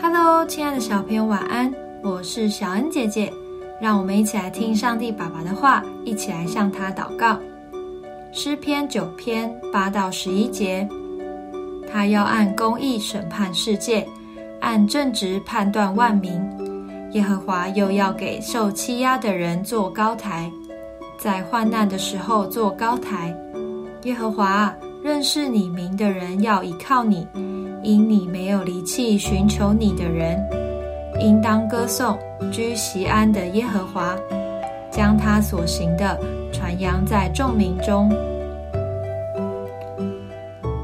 Hello，亲爱的小朋友，晚安！我是小恩姐姐，让我们一起来听上帝爸爸的话，一起来向他祷告。诗篇九篇八到十一节，他要按公义审判世界，按正直判断万民。耶和华又要给受欺压的人做高台，在患难的时候做高台。耶和华认识你名的人要倚靠你。因你没有离弃寻求你的人，应当歌颂居西安的耶和华，将他所行的传扬在众民中。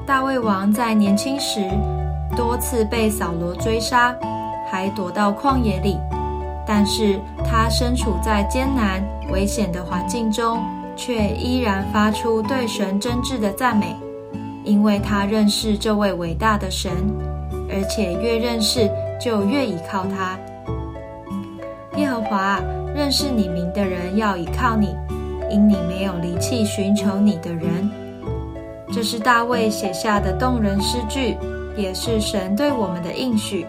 大卫王在年轻时多次被扫罗追杀，还躲到旷野里，但是他身处在艰难危险的环境中，却依然发出对神真挚的赞美。因为他认识这位伟大的神，而且越认识就越倚靠他。耶和华认识你名的人要倚靠你，因你没有离弃寻求你的人。这是大卫写下的动人诗句，也是神对我们的应许。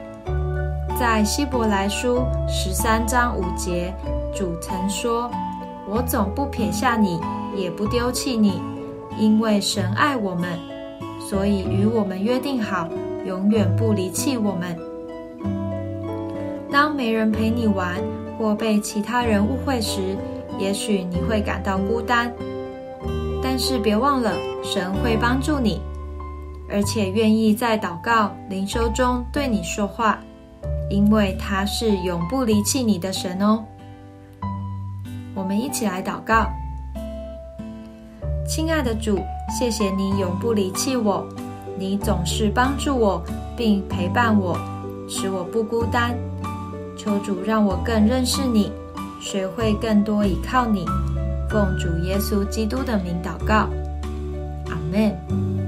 在希伯来书十三章五节，主曾说：“我总不撇下你，也不丢弃你，因为神爱我们。”所以与我们约定好，永远不离弃我们。当没人陪你玩，或被其他人误会时，也许你会感到孤单。但是别忘了，神会帮助你，而且愿意在祷告灵修中对你说话，因为他是永不离弃你的神哦。我们一起来祷告，亲爱的主。谢谢你永不离弃我，你总是帮助我并陪伴我，使我不孤单。求主让我更认识你，学会更多依靠你。奉主耶稣基督的名祷告，阿门。